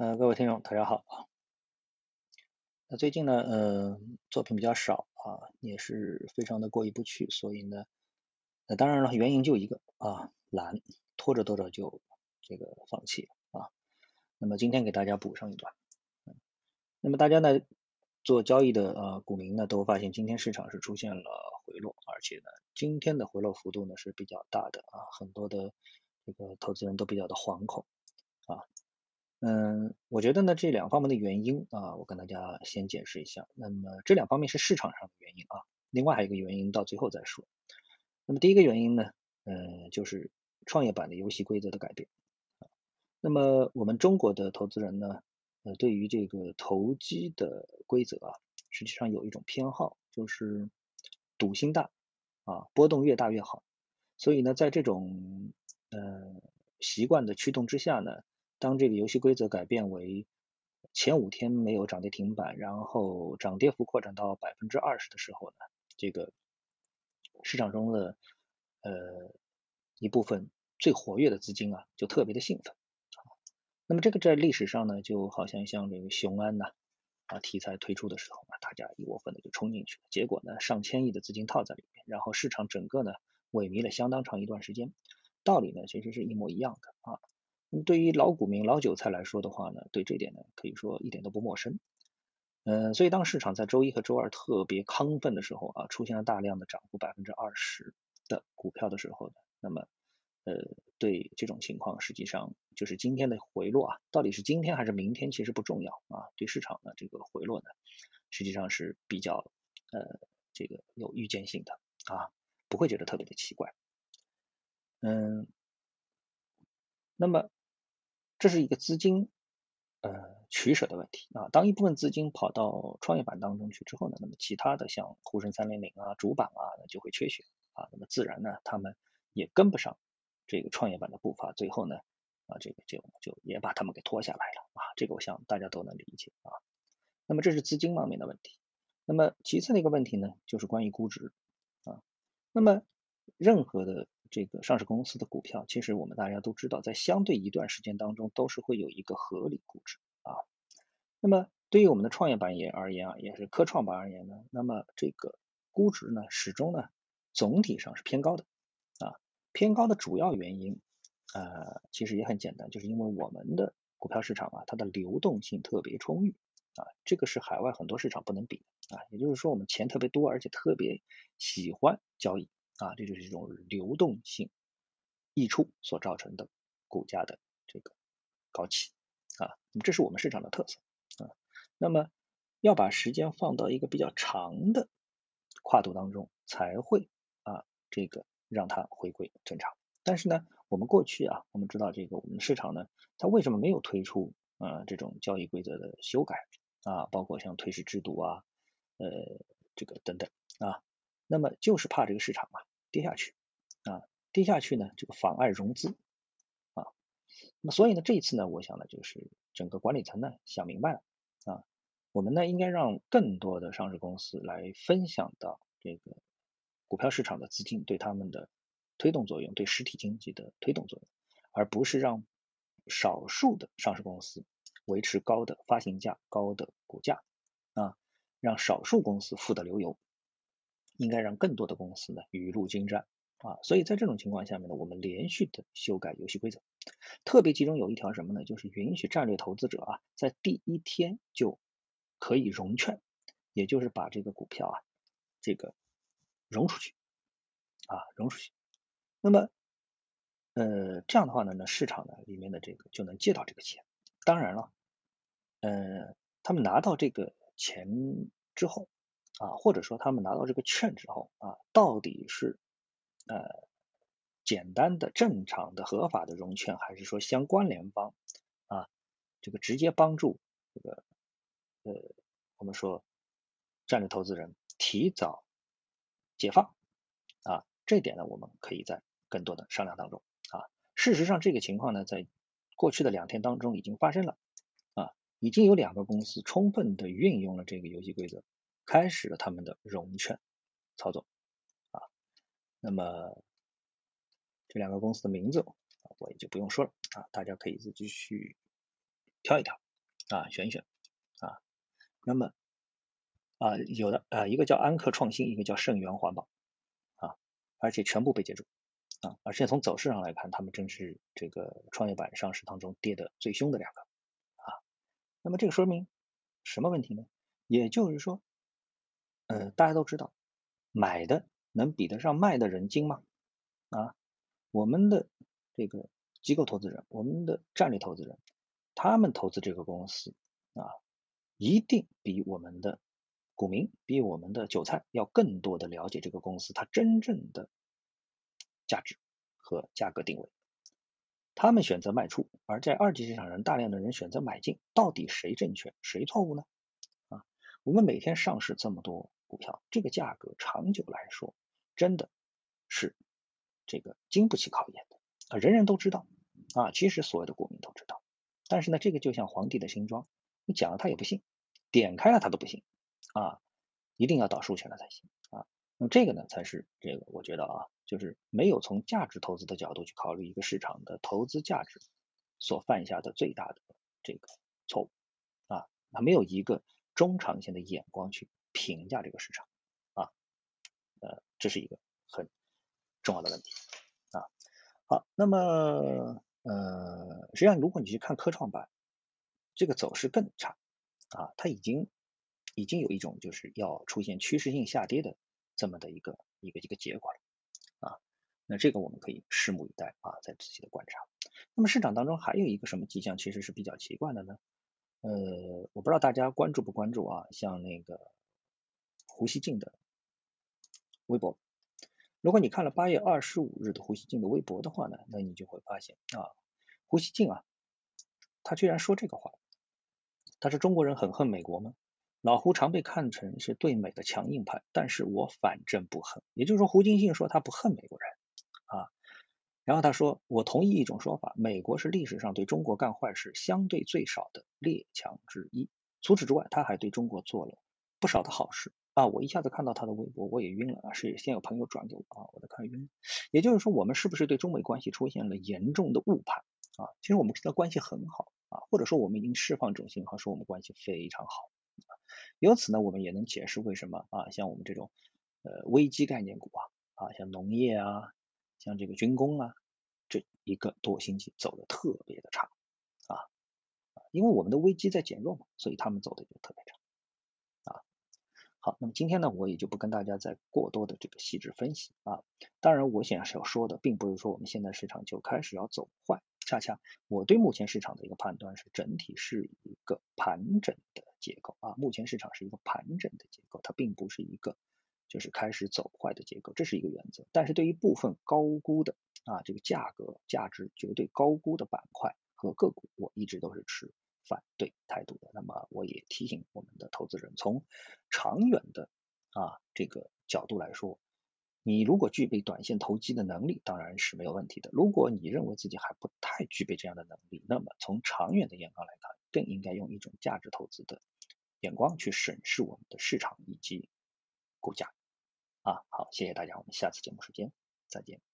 呃，各位听众，大家好。那最近呢，呃，作品比较少啊，也是非常的过意不去，所以呢，那当然了，原因就一个啊，懒，拖着拖着就这个放弃啊。那么今天给大家补上一段。那么大家呢，做交易的呃股民呢，都发现今天市场是出现了回落，而且呢，今天的回落幅度呢是比较大的啊，很多的这个投资人都比较的惶恐。嗯，我觉得呢，这两方面的原因啊，我跟大家先解释一下。那么这两方面是市场上的原因啊，另外还有一个原因到最后再说。那么第一个原因呢，嗯，就是创业板的游戏规则的改变。那么我们中国的投资人呢，呃，对于这个投机的规则啊，实际上有一种偏好，就是赌心大啊，波动越大越好。所以呢，在这种呃习惯的驱动之下呢。当这个游戏规则改变为前五天没有涨跌停板，然后涨跌幅扩展到百分之二十的时候呢，这个市场中的呃一部分最活跃的资金啊，就特别的兴奋。那么这个在历史上呢，就好像像这个雄安呐啊题材推出的时候啊，大家一窝蜂的就冲进去了，结果呢上千亿的资金套在里面，然后市场整个呢萎靡了相当长一段时间。道理呢其实是一模一样的啊。对于老股民、老韭菜来说的话呢，对这点呢可以说一点都不陌生。嗯，所以当市场在周一和周二特别亢奋的时候啊，出现了大量的涨幅百分之二十的股票的时候呢，那么呃对这种情况，实际上就是今天的回落啊，到底是今天还是明天其实不重要啊，对市场的这个回落呢，实际上是比较呃这个有预见性的啊，不会觉得特别的奇怪。嗯，那么。这是一个资金呃取舍的问题啊。当一部分资金跑到创业板当中去之后呢，那么其他的像沪深三零零啊、主板啊，那就会缺血啊。那么自然呢，他们也跟不上这个创业板的步伐，最后呢啊，这个就就也把他们给拖下来了啊。这个我想大家都能理解啊。那么这是资金方面的问题。那么其次的一个问题呢，就是关于估值啊。那么任何的这个上市公司的股票，其实我们大家都知道，在相对一段时间当中，都是会有一个合理估值啊。那么对于我们的创业板也而言啊，也是科创板而言呢，那么这个估值呢，始终呢总体上是偏高的啊。偏高的主要原因呃，其实也很简单，就是因为我们的股票市场啊，它的流动性特别充裕啊，这个是海外很多市场不能比的啊。也就是说，我们钱特别多，而且特别喜欢交易。啊，这就是一种流动性溢出所造成的股价的这个高企啊，那么这是我们市场的特色啊。那么要把时间放到一个比较长的跨度当中，才会啊这个让它回归正常。但是呢，我们过去啊，我们知道这个我们的市场呢，它为什么没有推出啊这种交易规则的修改啊，包括像退市制度啊，呃这个等等啊，那么就是怕这个市场啊。跌下去啊，跌下去呢，这个妨碍融资啊，那么所以呢，这一次呢，我想呢，就是整个管理层呢想明白了啊，我们呢应该让更多的上市公司来分享到这个股票市场的资金对他们的推动作用，对实体经济的推动作用，而不是让少数的上市公司维持高的发行价、高的股价啊，让少数公司富得流油。应该让更多的公司呢雨露均沾啊，所以在这种情况下面呢，我们连续的修改游戏规则，特别其中有一条什么呢？就是允许战略投资者啊在第一天就可以融券，也就是把这个股票啊这个融出去啊融出去。那么呃这样的话呢，那市场呢里面的这个就能借到这个钱。当然了，呃他们拿到这个钱之后。啊，或者说他们拿到这个券之后啊，到底是呃简单的、正常的、合法的融券，还是说相关联方啊这个直接帮助这个呃我们说战略投资人提早解放啊，这点呢我们可以在更多的商量当中啊。事实上，这个情况呢，在过去的两天当中已经发生了啊，已经有两个公司充分的运用了这个游戏规则。开始了他们的融券操作啊，那么这两个公司的名字我也就不用说了啊，大家可以自己去挑一挑啊，选一选啊。那么啊，有的啊，一个叫安克创新，一个叫盛源环保啊，而且全部被接住啊。而且从走势上来看，他们正是这个创业板上市当中跌的最凶的两个啊。那么这个说明什么问题呢？也就是说，呃，大家都知道，买的能比得上卖的人精吗？啊，我们的这个机构投资人，我们的战略投资人，他们投资这个公司啊，一定比我们的股民，比我们的韭菜要更多的了解这个公司它真正的价值和价格定位。他们选择卖出，而在二级市场上大量的人选择买进，到底谁正确，谁错误呢？啊，我们每天上市这么多股票，这个价格长久来说，真的是。这个经不起考验的啊，人人都知道啊，其实所有的股民都知道，但是呢，这个就像皇帝的新装，你讲了他也不信，点开了他都不信啊，一定要到输钱了才行啊。那么这个呢，才是这个我觉得啊，就是没有从价值投资的角度去考虑一个市场的投资价值所犯下的最大的这个错误啊，他没有一个中长线的眼光去评价这个市场啊，呃，这是一个很。重要的问题啊，好，那么呃，实际上如果你去看科创板，这个走势更差啊，它已经已经有一种就是要出现趋势性下跌的这么的一个一个一个结果了啊，那这个我们可以拭目以待啊，再仔细的观察。那么市场当中还有一个什么迹象其实是比较奇怪的呢？呃，我不知道大家关注不关注啊，像那个胡锡进的微博。如果你看了八月二十五日的胡锡进的微博的话呢，那你就会发现啊，胡锡进啊，他居然说这个话，他说中国人很恨美国吗？老胡常被看成是对美的强硬派，但是我反正不恨。也就是说，胡锡进说他不恨美国人啊，然后他说我同意一种说法，美国是历史上对中国干坏事相对最少的列强之一。除此之外，他还对中国做了不少的好事。啊，我一下子看到他的微博，我也晕了啊！是先有朋友转给我啊，我都看晕。也就是说，我们是不是对中美关系出现了严重的误判啊？其实我们知道关系很好啊，或者说我们已经释放这种信号，说我们关系非常好。由此呢，我们也能解释为什么啊，像我们这种呃危机概念股啊，啊像农业啊，像这个军工啊，这一个多星期走的特别的差啊，因为我们的危机在减弱嘛，所以他们走的就特别差。好，那么今天呢，我也就不跟大家再过多的这个细致分析啊。当然，我想要说的，并不是说我们现在市场就开始要走坏，恰恰我对目前市场的一个判断是，整体是一个盘整的结构啊。目前市场是一个盘整的结构，它并不是一个就是开始走坏的结构，这是一个原则。但是对于部分高估的啊，这个价格价值绝对高估的板块和个股，我一直都是持。反对态度的，那么我也提醒我们的投资人，从长远的啊这个角度来说，你如果具备短线投机的能力，当然是没有问题的。如果你认为自己还不太具备这样的能力，那么从长远的眼光来看，更应该用一种价值投资的眼光去审视我们的市场以及股价。啊，好，谢谢大家，我们下次节目时间再见。